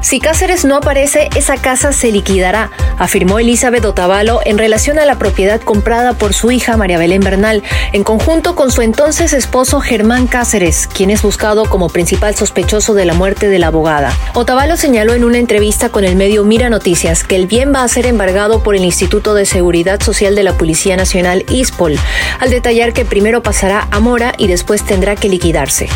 Si Cáceres no aparece, esa casa se liquidará, afirmó Elizabeth Otavalo en relación a la propiedad comprada por su hija María Belén Bernal, en conjunto con su entonces esposo Germán Cáceres, quien es buscado como principal sospechoso de la muerte de la abogada. Otavalo señaló en una entrevista con el medio Mira Noticias que el bien va a ser embargado por el Instituto de Seguridad Social de la Policía Nacional ISPOL, al detallar que primero pasará a Mora y después tendrá que liquidarse.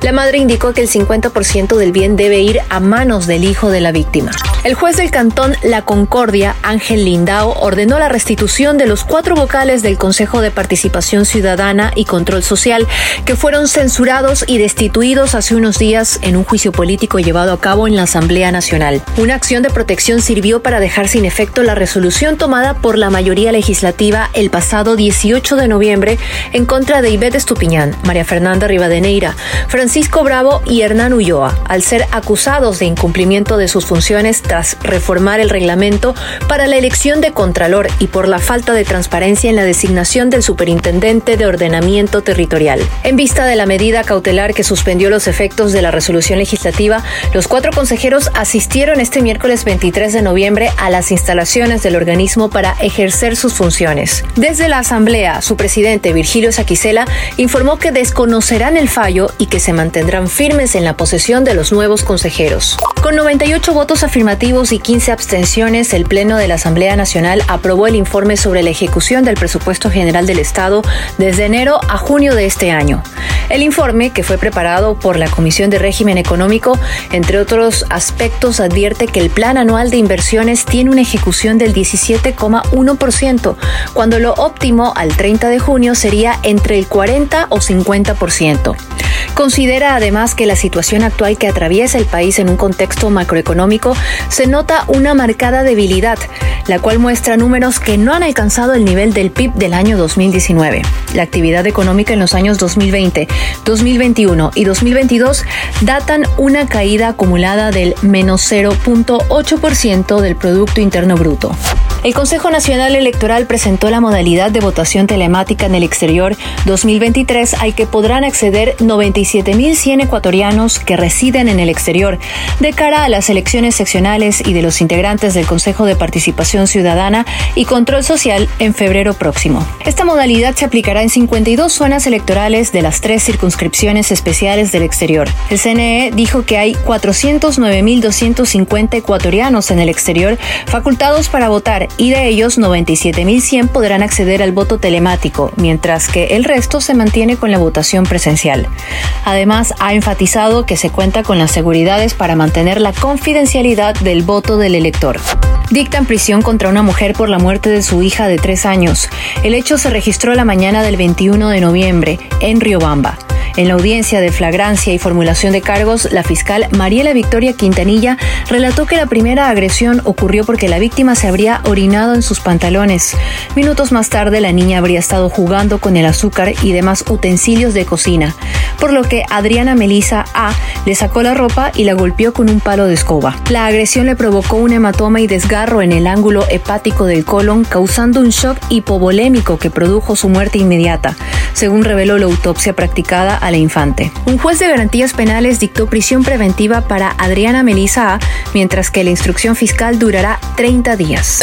La madre indicó que el 50% del bien debe ir a manos del hijo de la víctima. El juez del cantón La Concordia, Ángel Lindao, ordenó la restitución de los cuatro vocales del Consejo de Participación Ciudadana y Control Social que fueron censurados y destituidos hace unos días en un juicio político llevado a cabo en la Asamblea Nacional. Una acción de protección sirvió para dejar sin efecto la resolución tomada por la mayoría legislativa el pasado 18 de noviembre en contra de Ivette Estupiñán, María Fernanda Rivadeneira, Francisco Bravo y Hernán Ulloa, al ser acusados de incumplimiento de sus funciones tras reformar el reglamento para la elección de Contralor y por la falta de transparencia en la designación del Superintendente de Ordenamiento Territorial. En vista de la medida cautelar que suspendió los efectos de la resolución legislativa, los cuatro consejeros asistieron este miércoles 23 de noviembre a las instalaciones del organismo para ejercer sus funciones. Desde la Asamblea, su presidente Virgilio Saquicela informó que desconocerán el fallo y que se mantendrán firmes en la posesión de los nuevos consejeros. Con 98 votos afirmativos y 15 abstenciones, el Pleno de la Asamblea Nacional aprobó el informe sobre la ejecución del presupuesto general del Estado desde enero a junio de este año. El informe, que fue preparado por la Comisión de Régimen Económico, entre otros aspectos, advierte que el plan anual de inversiones tiene una ejecución del 17,1%, cuando lo óptimo al 30 de junio sería entre el 40 o 50%. Considera además que la situación actual que atraviesa el país en un contexto macroeconómico se nota una marcada debilidad, la cual muestra números que no han alcanzado el nivel del PIB del año 2019. La actividad económica en los años 2020, 2021 y 2022 datan una caída acumulada del menos 0.8% del Producto Interno Bruto. El Consejo Nacional Electoral presentó la modalidad de votación telemática en el exterior 2023 al que podrán acceder 97.100 ecuatorianos que residen en el exterior de cara a las elecciones seccionales y de los integrantes del Consejo de Participación Ciudadana y Control Social en febrero próximo. Esta modalidad se aplicará en 52 zonas electorales de las tres circunscripciones especiales del exterior. El CNE dijo que hay 409.250 ecuatorianos en el exterior facultados para votar y de ellos 97.100 podrán acceder al voto telemático, mientras que el resto se mantiene con la votación presencial. Además, ha enfatizado que se cuenta con las seguridades para mantener la confidencialidad del voto del elector. Dictan prisión contra una mujer por la muerte de su hija de tres años. El hecho se registró la mañana del 21 de noviembre en Riobamba. En la audiencia de flagrancia y formulación de cargos, la fiscal Mariela Victoria Quintanilla relató que la primera agresión ocurrió porque la víctima se habría orinado en sus pantalones. Minutos más tarde, la niña habría estado jugando con el azúcar y demás utensilios de cocina, por lo que Adriana Melisa A le sacó la ropa y la golpeó con un palo de escoba. La agresión le provocó un hematoma y desgarro en el ángulo hepático del colon, causando un shock hipovolémico que produjo su muerte inmediata, según reveló la autopsia practicada a la infante. Un juez de garantías penales dictó prisión preventiva para Adriana Melisa A, mientras que la instrucción fiscal durará 30 días.